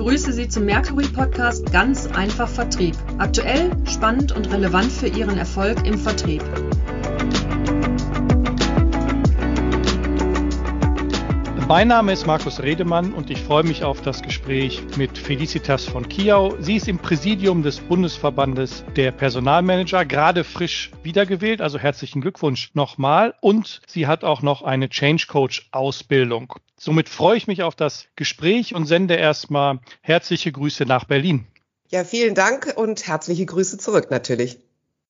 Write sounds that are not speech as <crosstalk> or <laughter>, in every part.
begrüße Sie zum Mercury Podcast Ganz einfach Vertrieb. Aktuell, spannend und relevant für Ihren Erfolg im Vertrieb. Mein Name ist Markus Redemann und ich freue mich auf das Gespräch mit Felicitas von Kiau. Sie ist im Präsidium des Bundesverbandes der Personalmanager, gerade frisch wiedergewählt, also herzlichen Glückwunsch nochmal. Und sie hat auch noch eine Change Coach Ausbildung. Somit freue ich mich auf das Gespräch und sende erstmal herzliche Grüße nach Berlin. Ja, vielen Dank und herzliche Grüße zurück natürlich.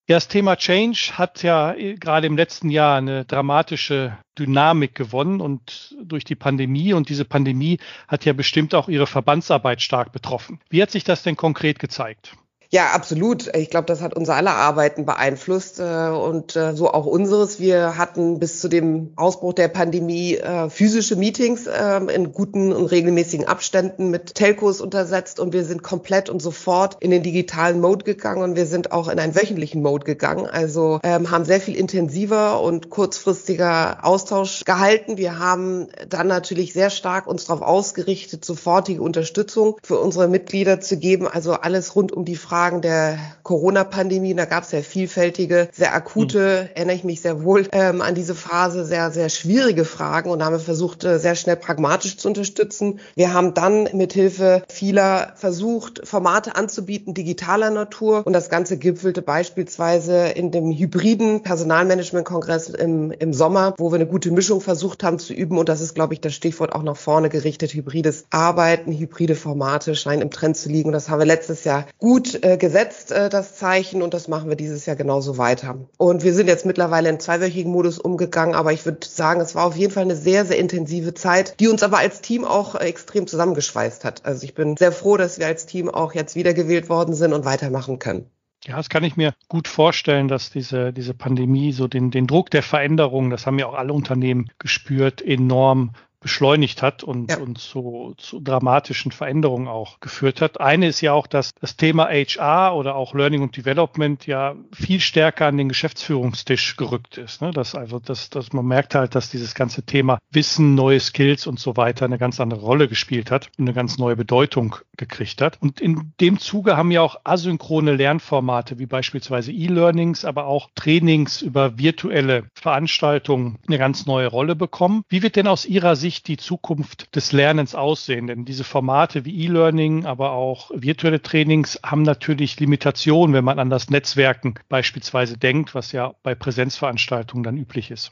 Ja, das Thema Change hat ja gerade im letzten Jahr eine dramatische Dynamik gewonnen und durch die Pandemie und diese Pandemie hat ja bestimmt auch Ihre Verbandsarbeit stark betroffen. Wie hat sich das denn konkret gezeigt? Ja, absolut. Ich glaube, das hat unser aller Arbeiten beeinflusst äh, und äh, so auch unseres. Wir hatten bis zu dem Ausbruch der Pandemie äh, physische Meetings ähm, in guten und regelmäßigen Abständen mit Telcos untersetzt und wir sind komplett und sofort in den digitalen Mode gegangen und wir sind auch in einen wöchentlichen Mode gegangen. Also ähm, haben sehr viel intensiver und kurzfristiger Austausch gehalten. Wir haben dann natürlich sehr stark uns darauf ausgerichtet, sofortige Unterstützung für unsere Mitglieder zu geben. Also alles rund um die Frage Fragen der Corona-Pandemie. Da gab es ja vielfältige, sehr akute, mhm. erinnere ich mich sehr wohl ähm, an diese Phase, sehr, sehr schwierige Fragen und haben versucht, äh, sehr schnell pragmatisch zu unterstützen. Wir haben dann mit Hilfe vieler versucht, Formate anzubieten, digitaler Natur. Und das Ganze gipfelte beispielsweise in dem hybriden Personalmanagement-Kongress im, im Sommer, wo wir eine gute Mischung versucht haben zu üben. Und das ist, glaube ich, das Stichwort auch nach vorne gerichtet. Hybrides Arbeiten, hybride Formate scheinen im Trend zu liegen. Und das haben wir letztes Jahr gut äh, gesetzt, äh, das Zeichen, und das machen wir dieses Jahr genauso weiter. Und wir sind jetzt mittlerweile in zweiwöchigen Modus umgegangen, aber ich würde sagen, es war auf jeden Fall eine sehr, sehr intensive Zeit, die uns aber als Team auch äh, extrem zusammengeschweißt hat. Also ich bin sehr froh, dass wir als Team auch jetzt wiedergewählt worden sind und weitermachen können. Ja, das kann ich mir gut vorstellen, dass diese, diese Pandemie so den, den Druck der Veränderung, das haben ja auch alle Unternehmen gespürt, enorm beschleunigt hat und, ja. und zu, zu dramatischen Veränderungen auch geführt hat. Eine ist ja auch, dass das Thema HR oder auch Learning und Development ja viel stärker an den Geschäftsführungstisch gerückt ist. Ne? Dass also, dass, dass man merkt halt, dass dieses ganze Thema Wissen, neue Skills und so weiter eine ganz andere Rolle gespielt hat und eine ganz neue Bedeutung gekriegt hat. Und in dem Zuge haben ja auch asynchrone Lernformate wie beispielsweise E-Learnings, aber auch Trainings über virtuelle Veranstaltungen eine ganz neue Rolle bekommen. Wie wird denn aus Ihrer Sicht sich die Zukunft des Lernens aussehen? Denn diese Formate wie E-Learning, aber auch virtuelle Trainings haben natürlich Limitationen, wenn man an das Netzwerken beispielsweise denkt, was ja bei Präsenzveranstaltungen dann üblich ist.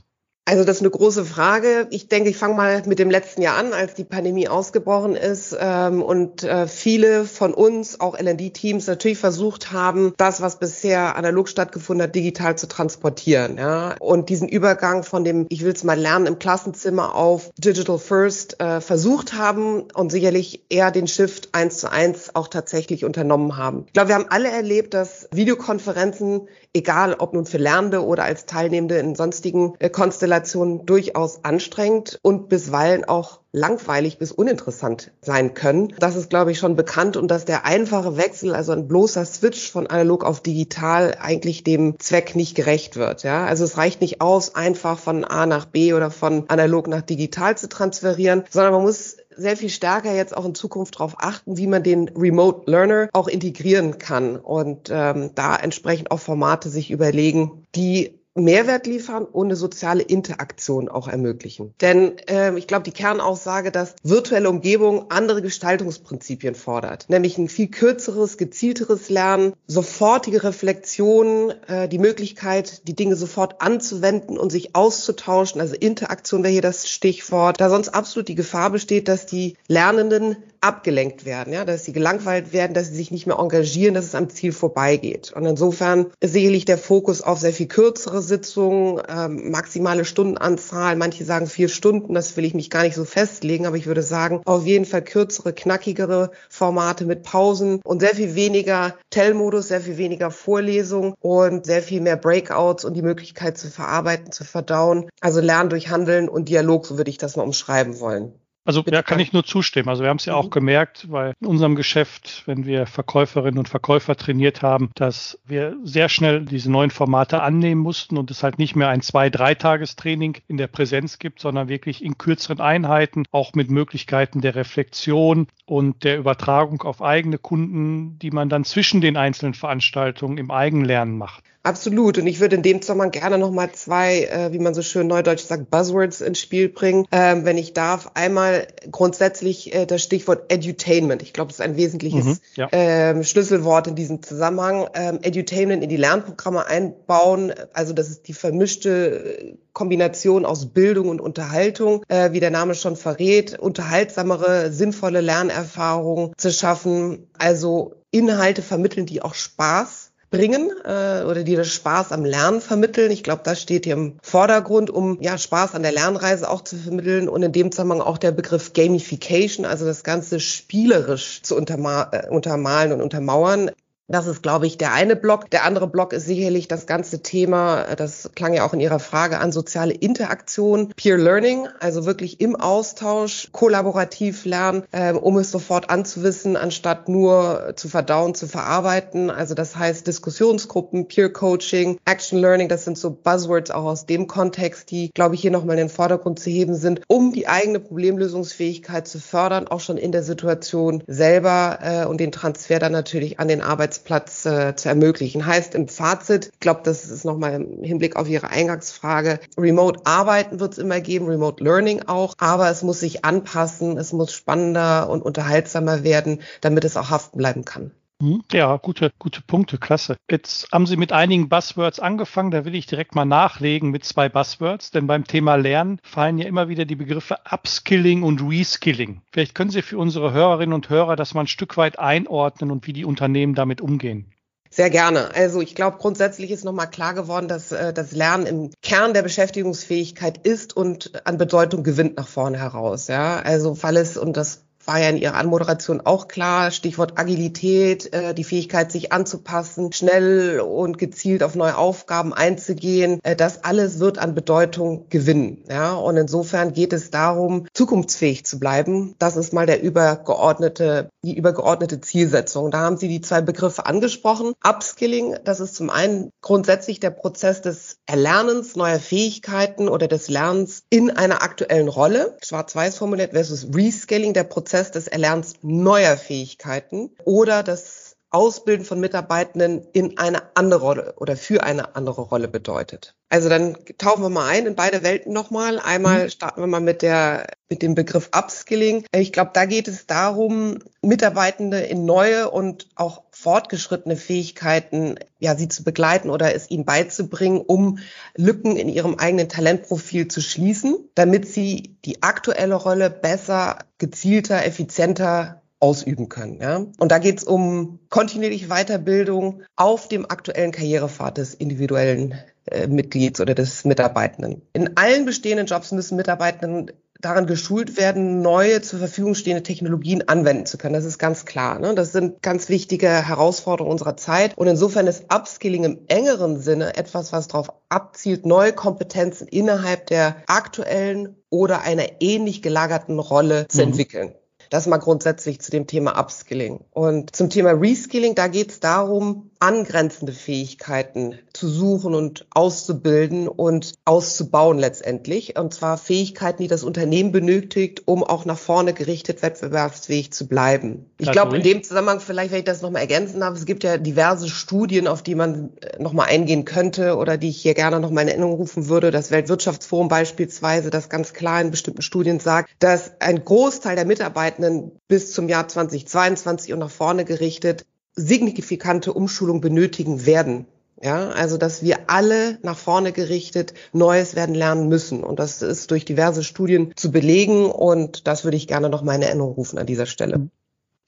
Also das ist eine große Frage. Ich denke, ich fange mal mit dem letzten Jahr an, als die Pandemie ausgebrochen ist ähm, und äh, viele von uns, auch L&D-Teams, natürlich versucht haben, das, was bisher analog stattgefunden hat, digital zu transportieren. Ja? Und diesen Übergang von dem, ich will es mal lernen, im Klassenzimmer auf Digital First äh, versucht haben und sicherlich eher den Shift eins zu eins auch tatsächlich unternommen haben. Ich glaube, wir haben alle erlebt, dass Videokonferenzen, egal ob nun für Lernende oder als Teilnehmende in sonstigen äh, Konstellationen, Konstellationen durchaus anstrengend und bisweilen auch langweilig bis uninteressant sein können. Das ist, glaube ich, schon bekannt und dass der einfache Wechsel, also ein bloßer Switch von analog auf digital eigentlich dem Zweck nicht gerecht wird. Ja, also es reicht nicht aus, einfach von A nach B oder von analog nach digital zu transferieren, sondern man muss sehr viel stärker jetzt auch in Zukunft darauf achten, wie man den Remote Learner auch integrieren kann und ähm, da entsprechend auch Formate sich überlegen, die Mehrwert liefern und eine soziale Interaktion auch ermöglichen. Denn äh, ich glaube, die Kernaussage, dass virtuelle Umgebung andere Gestaltungsprinzipien fordert, nämlich ein viel kürzeres, gezielteres Lernen, sofortige Reflexion, äh, die Möglichkeit, die Dinge sofort anzuwenden und sich auszutauschen, also Interaktion wäre hier das Stichwort, da sonst absolut die Gefahr besteht, dass die Lernenden abgelenkt werden, ja, dass sie gelangweilt werden, dass sie sich nicht mehr engagieren, dass es am Ziel vorbeigeht. Und insofern ist sicherlich der Fokus auf sehr viel kürzere Sitzungen, ähm, maximale Stundenanzahl. Manche sagen vier Stunden, das will ich mich gar nicht so festlegen, aber ich würde sagen, auf jeden Fall kürzere, knackigere Formate mit Pausen und sehr viel weniger Tell-Modus, sehr viel weniger Vorlesung und sehr viel mehr Breakouts und die Möglichkeit zu verarbeiten, zu verdauen. Also Lernen durch Handeln und Dialog, so würde ich das mal umschreiben wollen. Also ja, kann ich nur zustimmen. Also wir haben es ja auch mhm. gemerkt, weil in unserem Geschäft, wenn wir Verkäuferinnen und Verkäufer trainiert haben, dass wir sehr schnell diese neuen Formate annehmen mussten und es halt nicht mehr ein zwei, drei Tagestraining in der Präsenz gibt, sondern wirklich in kürzeren Einheiten, auch mit Möglichkeiten der Reflexion und der Übertragung auf eigene Kunden, die man dann zwischen den einzelnen Veranstaltungen im Eigenlernen macht. Absolut. Und ich würde in dem Zusammenhang gerne nochmal zwei, äh, wie man so schön neudeutsch sagt, Buzzwords ins Spiel bringen. Ähm, wenn ich darf, einmal grundsätzlich äh, das Stichwort Edutainment. Ich glaube, das ist ein wesentliches mhm, ja. ähm, Schlüsselwort in diesem Zusammenhang. Ähm, Edutainment in die Lernprogramme einbauen. Also das ist die vermischte Kombination aus Bildung und Unterhaltung, äh, wie der Name schon verrät, unterhaltsamere, sinnvolle Lernerfahrungen zu schaffen. Also Inhalte vermitteln, die auch Spaß bringen äh, oder die das Spaß am Lernen vermitteln. Ich glaube, das steht hier im Vordergrund, um ja Spaß an der Lernreise auch zu vermitteln und in dem Zusammenhang auch der Begriff Gamification, also das Ganze spielerisch zu unterma äh, untermalen und untermauern. Das ist, glaube ich, der eine Block. Der andere Block ist sicherlich das ganze Thema, das klang ja auch in Ihrer Frage an, soziale Interaktion, Peer Learning, also wirklich im Austausch, kollaborativ lernen, äh, um es sofort anzuwissen, anstatt nur zu verdauen, zu verarbeiten. Also das heißt Diskussionsgruppen, Peer Coaching, Action Learning, das sind so Buzzwords auch aus dem Kontext, die, glaube ich, hier nochmal in den Vordergrund zu heben sind, um die eigene Problemlösungsfähigkeit zu fördern, auch schon in der Situation selber äh, und den Transfer dann natürlich an den Arbeitsplatz Arbeitsplatz äh, zu ermöglichen. Heißt im Fazit, ich glaube, das ist nochmal im Hinblick auf Ihre Eingangsfrage, Remote Arbeiten wird es immer geben, Remote Learning auch, aber es muss sich anpassen, es muss spannender und unterhaltsamer werden, damit es auch haften bleiben kann. Hm? Ja, gute, gute Punkte, klasse. Jetzt haben Sie mit einigen Buzzwords angefangen, da will ich direkt mal nachlegen mit zwei Buzzwords, denn beim Thema Lernen fallen ja immer wieder die Begriffe Upskilling und Reskilling. Vielleicht können Sie für unsere Hörerinnen und Hörer das mal ein Stück weit einordnen und wie die Unternehmen damit umgehen. Sehr gerne. Also ich glaube, grundsätzlich ist nochmal klar geworden, dass äh, das Lernen im Kern der Beschäftigungsfähigkeit ist und an Bedeutung gewinnt nach vorne heraus. Ja, also weil es und das war ja in Ihrer Anmoderation auch klar. Stichwort Agilität, äh, die Fähigkeit, sich anzupassen, schnell und gezielt auf neue Aufgaben einzugehen. Äh, das alles wird an Bedeutung gewinnen. Ja, und insofern geht es darum, zukunftsfähig zu bleiben. Das ist mal der übergeordnete, die übergeordnete Zielsetzung. Da haben Sie die zwei Begriffe angesprochen. Upskilling, das ist zum einen grundsätzlich der Prozess des Erlernens neuer Fähigkeiten oder des Lernens in einer aktuellen Rolle. Schwarz-Weiß formuliert versus Reskilling, der Prozess Prozess des Erlernens neuer Fähigkeiten oder das Ausbilden von Mitarbeitenden in eine andere Rolle oder für eine andere Rolle bedeutet. Also dann tauchen wir mal ein in beide Welten nochmal. Einmal mhm. starten wir mal mit der, mit dem Begriff Upskilling. Ich glaube, da geht es darum, Mitarbeitende in neue und auch fortgeschrittene Fähigkeiten, ja, sie zu begleiten oder es ihnen beizubringen, um Lücken in ihrem eigenen Talentprofil zu schließen, damit sie die aktuelle Rolle besser, gezielter, effizienter ausüben können. Ja? Und da geht es um kontinuierliche Weiterbildung auf dem aktuellen Karrierepfad des individuellen äh, Mitglieds oder des Mitarbeitenden. In allen bestehenden Jobs müssen Mitarbeitenden daran geschult werden, neue zur Verfügung stehende Technologien anwenden zu können. Das ist ganz klar. Ne? Das sind ganz wichtige Herausforderungen unserer Zeit. Und insofern ist Upskilling im engeren Sinne etwas, was darauf abzielt, neue Kompetenzen innerhalb der aktuellen oder einer ähnlich gelagerten Rolle zu mhm. entwickeln. Das mal grundsätzlich zu dem Thema Upskilling. Und zum Thema Reskilling, da geht es darum, angrenzende Fähigkeiten zu suchen und auszubilden und auszubauen letztendlich. Und zwar Fähigkeiten, die das Unternehmen benötigt, um auch nach vorne gerichtet wettbewerbsfähig zu bleiben. Ich glaube, in dem Zusammenhang, vielleicht, wenn ich das nochmal ergänzen darf, es gibt ja diverse Studien, auf die man äh, nochmal eingehen könnte oder die ich hier gerne nochmal in Erinnerung rufen würde. Das Weltwirtschaftsforum beispielsweise, das ganz klar in bestimmten Studien sagt, dass ein Großteil der Mitarbeitenden bis zum Jahr 2022 und nach vorne gerichtet signifikante Umschulung benötigen werden. Ja, also dass wir alle nach vorne gerichtet Neues werden lernen müssen. Und das ist durch diverse Studien zu belegen. Und das würde ich gerne noch mal in Erinnerung rufen an dieser Stelle.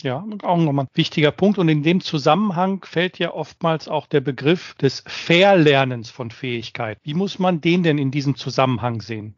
Ja, auch nochmal ein wichtiger Punkt. Und in dem Zusammenhang fällt ja oftmals auch der Begriff des Verlernens von Fähigkeit. Wie muss man den denn in diesem Zusammenhang sehen?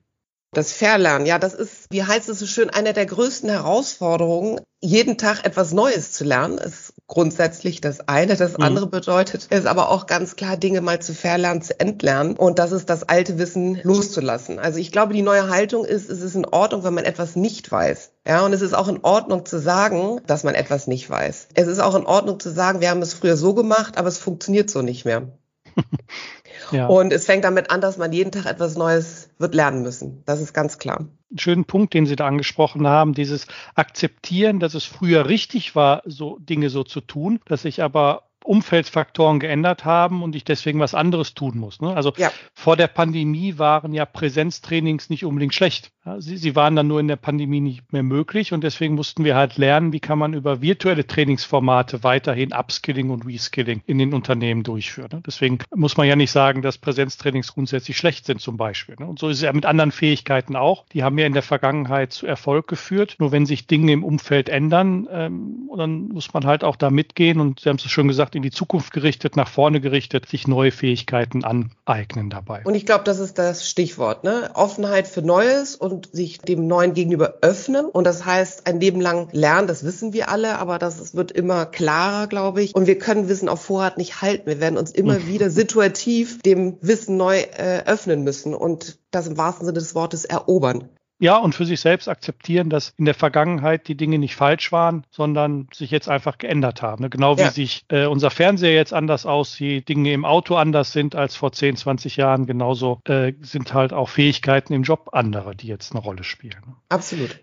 Das Verlernen, ja, das ist, wie heißt es so schön, eine der größten Herausforderungen, jeden Tag etwas Neues zu lernen. Es grundsätzlich das eine. Das mhm. andere bedeutet es aber auch ganz klar, Dinge mal zu verlernen, zu entlernen. Und das ist das alte Wissen loszulassen. Also ich glaube, die neue Haltung ist, es ist in Ordnung, wenn man etwas nicht weiß. Ja, und es ist auch in Ordnung zu sagen, dass man etwas nicht weiß. Es ist auch in Ordnung zu sagen, wir haben es früher so gemacht, aber es funktioniert so nicht mehr. <laughs> ja. Und es fängt damit an, dass man jeden Tag etwas Neues wird lernen müssen. Das ist ganz klar. Schönen Punkt, den Sie da angesprochen haben, dieses Akzeptieren, dass es früher richtig war, so Dinge so zu tun, dass ich aber Umfeldfaktoren geändert haben und ich deswegen was anderes tun muss. Ne? Also ja. vor der Pandemie waren ja Präsenztrainings nicht unbedingt schlecht. Ja, sie, sie waren dann nur in der Pandemie nicht mehr möglich und deswegen mussten wir halt lernen, wie kann man über virtuelle Trainingsformate weiterhin Upskilling und Reskilling in den Unternehmen durchführen. Ne? Deswegen muss man ja nicht sagen, dass Präsenztrainings grundsätzlich schlecht sind zum Beispiel. Ne? Und so ist es ja mit anderen Fähigkeiten auch. Die haben ja in der Vergangenheit zu Erfolg geführt. Nur wenn sich Dinge im Umfeld ändern, ähm, dann muss man halt auch da mitgehen und Sie haben es schon gesagt, in die Zukunft gerichtet, nach vorne gerichtet, sich neue Fähigkeiten aneignen dabei. Und ich glaube, das ist das Stichwort, ne? Offenheit für Neues und sich dem Neuen gegenüber öffnen. Und das heißt, ein Leben lang lernen, das wissen wir alle, aber das wird immer klarer, glaube ich. Und wir können Wissen auf Vorrat nicht halten. Wir werden uns immer mhm. wieder situativ dem Wissen neu äh, öffnen müssen und das im wahrsten Sinne des Wortes erobern. Ja, und für sich selbst akzeptieren, dass in der Vergangenheit die Dinge nicht falsch waren, sondern sich jetzt einfach geändert haben. Ne? Genau wie ja. sich äh, unser Fernseher jetzt anders aussieht, Dinge im Auto anders sind als vor 10, 20 Jahren, genauso äh, sind halt auch Fähigkeiten im Job andere, die jetzt eine Rolle spielen. Absolut.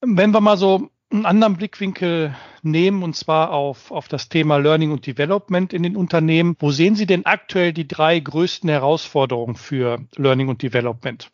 Wenn wir mal so einen anderen Blickwinkel nehmen, und zwar auf, auf das Thema Learning und Development in den Unternehmen. Wo sehen Sie denn aktuell die drei größten Herausforderungen für Learning und Development?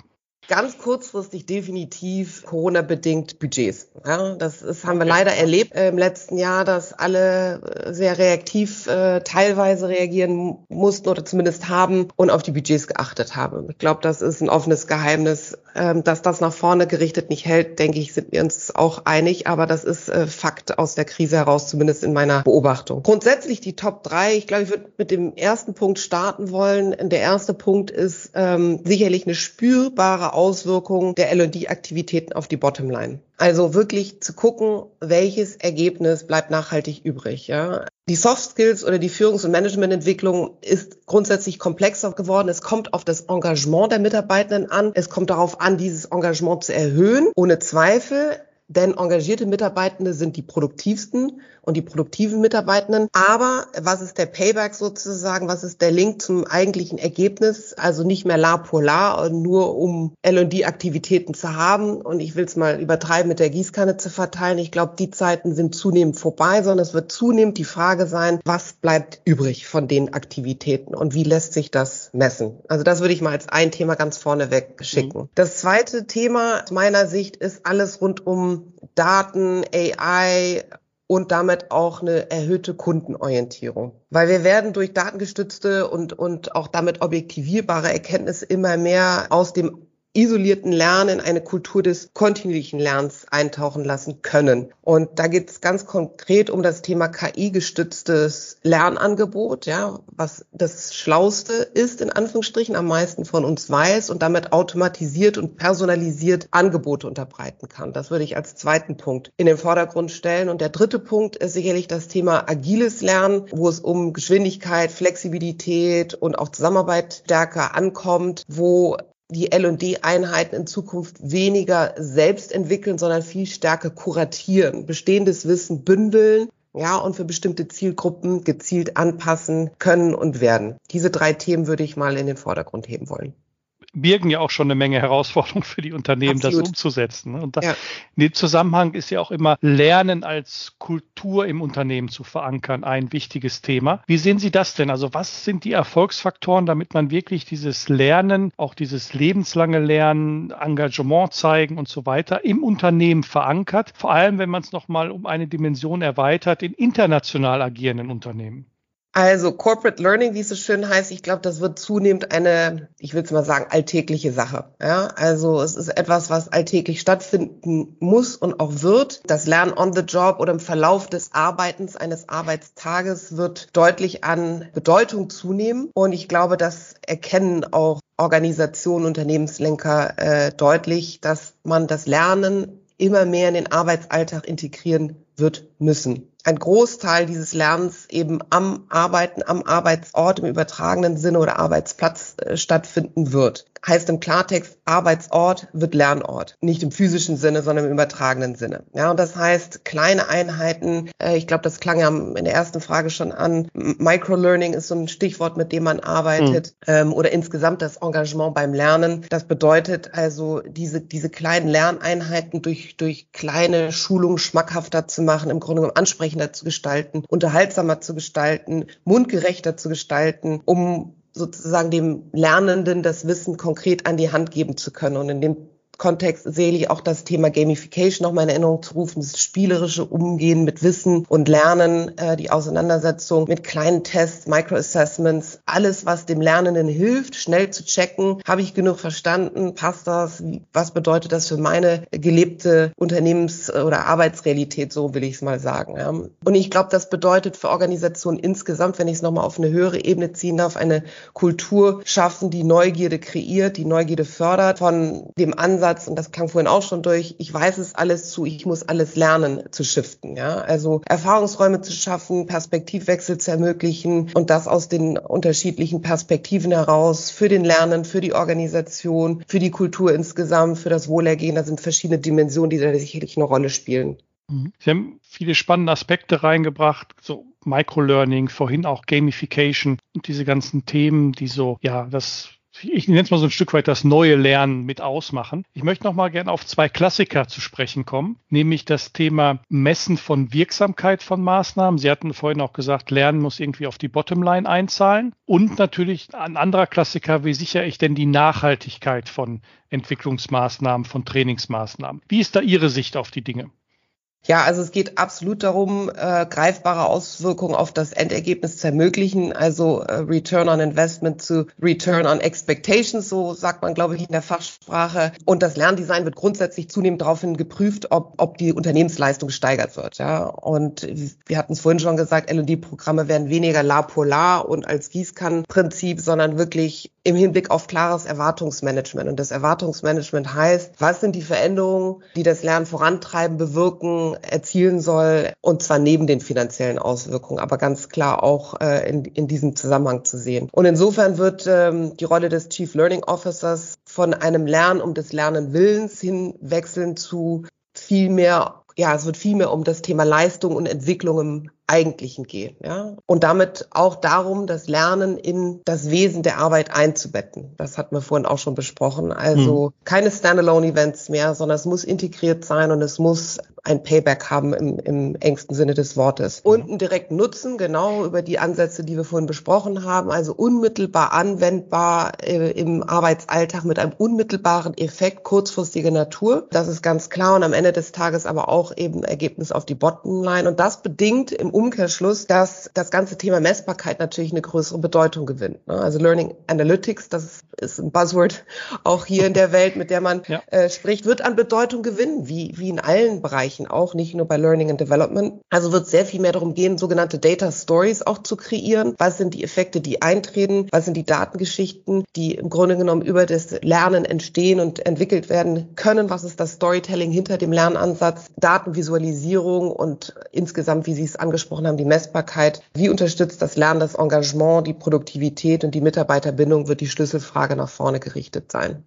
Ganz kurzfristig definitiv Corona-bedingt Budgets. Ja, das ist, haben wir leider erlebt im letzten Jahr, dass alle äh, sehr reaktiv äh, teilweise reagieren mussten oder zumindest haben und auf die Budgets geachtet haben. Ich glaube, das ist ein offenes Geheimnis. Ähm, dass das nach vorne gerichtet nicht hält, denke ich, sind wir uns auch einig. Aber das ist äh, Fakt aus der Krise heraus, zumindest in meiner Beobachtung. Grundsätzlich die Top drei. Ich glaube, ich würde mit dem ersten Punkt starten wollen. Der erste Punkt ist ähm, sicherlich eine spürbare Auswirkungen der L&D-Aktivitäten auf die Bottomline. Also wirklich zu gucken, welches Ergebnis bleibt nachhaltig übrig. Ja? Die Soft Skills oder die Führungs- und Managemententwicklung ist grundsätzlich komplexer geworden. Es kommt auf das Engagement der Mitarbeitenden an. Es kommt darauf an, dieses Engagement zu erhöhen. Ohne Zweifel denn engagierte Mitarbeitende sind die produktivsten und die produktiven Mitarbeitenden. Aber was ist der Payback sozusagen? Was ist der Link zum eigentlichen Ergebnis? Also nicht mehr la pour la, nur um L&D-Aktivitäten zu haben. Und ich will es mal übertreiben, mit der Gießkanne zu verteilen. Ich glaube, die Zeiten sind zunehmend vorbei, sondern es wird zunehmend die Frage sein, was bleibt übrig von den Aktivitäten und wie lässt sich das messen? Also das würde ich mal als ein Thema ganz vorneweg schicken. Mhm. Das zweite Thema aus meiner Sicht ist alles rund um Daten, AI und damit auch eine erhöhte Kundenorientierung. Weil wir werden durch datengestützte und, und auch damit objektivierbare Erkenntnisse immer mehr aus dem isolierten Lernen in eine Kultur des kontinuierlichen Lernens eintauchen lassen können. Und da geht es ganz konkret um das Thema KI-gestütztes Lernangebot, ja, was das Schlauste ist, in Anführungsstrichen, am meisten von uns weiß und damit automatisiert und personalisiert Angebote unterbreiten kann. Das würde ich als zweiten Punkt in den Vordergrund stellen. Und der dritte Punkt ist sicherlich das Thema agiles Lernen, wo es um Geschwindigkeit, Flexibilität und auch Zusammenarbeit stärker ankommt, wo die L&D-Einheiten in Zukunft weniger selbst entwickeln, sondern viel stärker kuratieren, bestehendes Wissen bündeln, ja, und für bestimmte Zielgruppen gezielt anpassen können und werden. Diese drei Themen würde ich mal in den Vordergrund heben wollen birgen ja auch schon eine Menge Herausforderungen für die Unternehmen, Absolut. das umzusetzen. Und da, ja. in dem Zusammenhang ist ja auch immer Lernen als Kultur im Unternehmen zu verankern ein wichtiges Thema. Wie sehen Sie das denn? Also was sind die Erfolgsfaktoren, damit man wirklich dieses Lernen, auch dieses lebenslange Lernen, Engagement zeigen und so weiter im Unternehmen verankert? Vor allem, wenn man es nochmal um eine Dimension erweitert in international agierenden Unternehmen. Also Corporate Learning, wie es so schön heißt, ich glaube, das wird zunehmend eine, ich will es mal sagen, alltägliche Sache. Ja, also es ist etwas, was alltäglich stattfinden muss und auch wird. Das Lernen on the Job oder im Verlauf des Arbeitens eines Arbeitstages wird deutlich an Bedeutung zunehmen. Und ich glaube, das erkennen auch Organisationen, Unternehmenslenker äh, deutlich, dass man das Lernen immer mehr in den Arbeitsalltag integrieren wird müssen. Ein Großteil dieses Lernens eben am Arbeiten, am Arbeitsort im übertragenen Sinne oder Arbeitsplatz äh, stattfinden wird. Heißt im Klartext, Arbeitsort wird Lernort. Nicht im physischen Sinne, sondern im übertragenen Sinne. Ja, und das heißt, kleine Einheiten, äh, ich glaube, das klang ja in der ersten Frage schon an. Microlearning ist so ein Stichwort, mit dem man arbeitet, mhm. ähm, oder insgesamt das Engagement beim Lernen. Das bedeutet also, diese, diese kleinen Lerneinheiten durch, durch kleine Schulungen schmackhafter zu machen, im Grunde genommen ansprechender zu gestalten, unterhaltsamer zu gestalten, mundgerechter zu gestalten, um sozusagen dem Lernenden das Wissen konkret an die Hand geben zu können. Und in dem Kontext sehe ich auch das Thema Gamification nochmal in Erinnerung zu rufen, das spielerische Umgehen mit Wissen und Lernen, äh, die Auseinandersetzung mit kleinen Tests, Microassessments, alles, was dem Lernenden hilft, schnell zu checken, habe ich genug verstanden, passt das, was bedeutet das für meine gelebte Unternehmens- oder Arbeitsrealität, so will ich es mal sagen. Ja. Und ich glaube, das bedeutet für Organisationen insgesamt, wenn ich es nochmal auf eine höhere Ebene ziehen darf, eine Kultur schaffen, die Neugierde kreiert, die Neugierde fördert, von dem Ansatz, Ansatz, und das klang vorhin auch schon durch, ich weiß es alles zu, ich muss alles lernen zu shiften. Ja? Also Erfahrungsräume zu schaffen, Perspektivwechsel zu ermöglichen und das aus den unterschiedlichen Perspektiven heraus für den Lernen, für die Organisation, für die Kultur insgesamt, für das Wohlergehen. Da sind verschiedene Dimensionen, die da sicherlich eine Rolle spielen. Mhm. Sie haben viele spannende Aspekte reingebracht, so Microlearning, vorhin auch Gamification und diese ganzen Themen, die so, ja, das ich nenne es mal so ein Stück weit das neue Lernen mit ausmachen. Ich möchte noch mal gerne auf zwei Klassiker zu sprechen kommen, nämlich das Thema Messen von Wirksamkeit von Maßnahmen. Sie hatten vorhin auch gesagt, Lernen muss irgendwie auf die Bottomline einzahlen. Und natürlich ein anderer Klassiker, wie sichere ich denn die Nachhaltigkeit von Entwicklungsmaßnahmen, von Trainingsmaßnahmen? Wie ist da Ihre Sicht auf die Dinge? Ja, also es geht absolut darum, äh, greifbare Auswirkungen auf das Endergebnis zu ermöglichen, also äh, Return on Investment zu Return on Expectations, so sagt man, glaube ich, in der Fachsprache. Und das Lerndesign wird grundsätzlich zunehmend daraufhin geprüft, ob, ob die Unternehmensleistung gesteigert wird. Ja, und wir hatten es vorhin schon gesagt, L&D-Programme werden weniger la polar und als Gießkannenprinzip, sondern wirklich im Hinblick auf klares Erwartungsmanagement. Und das Erwartungsmanagement heißt, was sind die Veränderungen, die das Lernen vorantreiben, bewirken, erzielen soll, und zwar neben den finanziellen Auswirkungen, aber ganz klar auch äh, in, in diesem Zusammenhang zu sehen. Und insofern wird ähm, die Rolle des Chief Learning Officers von einem Lernen um des Lernen Willens hinwechseln zu viel mehr ja, es wird viel mehr um das Thema Leistung und Entwicklung im Eigentlichen gehen. Ja? Und damit auch darum, das Lernen in das Wesen der Arbeit einzubetten. Das hatten wir vorhin auch schon besprochen. Also hm. keine Standalone-Events mehr, sondern es muss integriert sein und es muss ein Payback haben im, im engsten Sinne des Wortes. Und einen direkten Nutzen, genau über die Ansätze, die wir vorhin besprochen haben, also unmittelbar anwendbar äh, im Arbeitsalltag mit einem unmittelbaren Effekt kurzfristiger Natur. Das ist ganz klar und am Ende des Tages aber auch eben Ergebnis auf die Bottomline. Und das bedingt im Umkehrschluss, dass das ganze Thema Messbarkeit natürlich eine größere Bedeutung gewinnt. Ne? Also Learning Analytics, das ist ein Buzzword auch hier in der <laughs> Welt, mit der man ja. äh, spricht, wird an Bedeutung gewinnen, wie, wie in allen Bereichen auch, nicht nur bei Learning and Development. Also wird sehr viel mehr darum gehen, sogenannte Data Stories auch zu kreieren. Was sind die Effekte, die eintreten? Was sind die Datengeschichten, die im Grunde genommen über das Lernen entstehen und entwickelt werden können? Was ist das Storytelling hinter dem Lernansatz? Datenvisualisierung und insgesamt, wie Sie es angesprochen angesprochen haben, die Messbarkeit. Wie unterstützt das Lernen das Engagement, die Produktivität und die Mitarbeiterbindung, wird die Schlüsselfrage nach vorne gerichtet sein.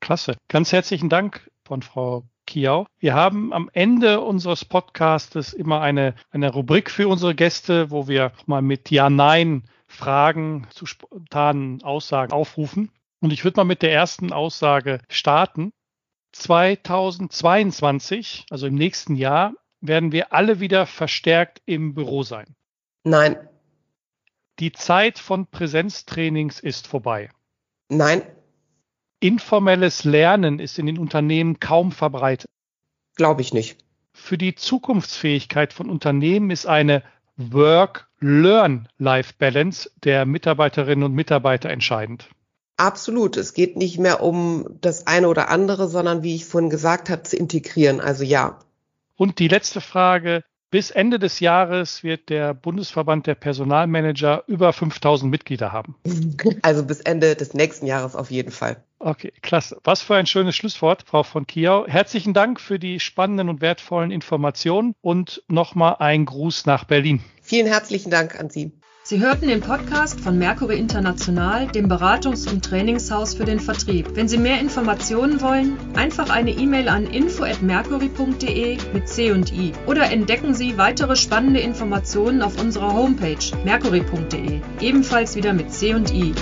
Klasse. Ganz herzlichen Dank von Frau Kiau. Wir haben am Ende unseres Podcastes immer eine, eine Rubrik für unsere Gäste, wo wir mal mit Ja-Nein Fragen zu spontanen Aussagen aufrufen. Und ich würde mal mit der ersten Aussage starten. 2022, also im nächsten Jahr, werden wir alle wieder verstärkt im Büro sein? Nein. Die Zeit von Präsenztrainings ist vorbei. Nein. Informelles Lernen ist in den Unternehmen kaum verbreitet. Glaube ich nicht. Für die Zukunftsfähigkeit von Unternehmen ist eine Work-Learn-Life-Balance der Mitarbeiterinnen und Mitarbeiter entscheidend. Absolut. Es geht nicht mehr um das eine oder andere, sondern wie ich vorhin gesagt habe, zu integrieren. Also ja. Und die letzte Frage, bis Ende des Jahres wird der Bundesverband der Personalmanager über 5000 Mitglieder haben. <laughs> Also bis Ende des nächsten Jahres auf jeden Fall. Okay, klasse. Was für ein schönes Schlusswort, Frau von Kiau. Herzlichen Dank für die spannenden und wertvollen Informationen und nochmal ein Gruß nach Berlin. Vielen herzlichen Dank an Sie. Sie hörten den Podcast von Mercury International, dem Beratungs- und Trainingshaus für den Vertrieb. Wenn Sie mehr Informationen wollen, einfach eine E-Mail an info@mercury.de mit C und I oder entdecken Sie weitere spannende Informationen auf unserer Homepage mercury.de, ebenfalls wieder mit C und I.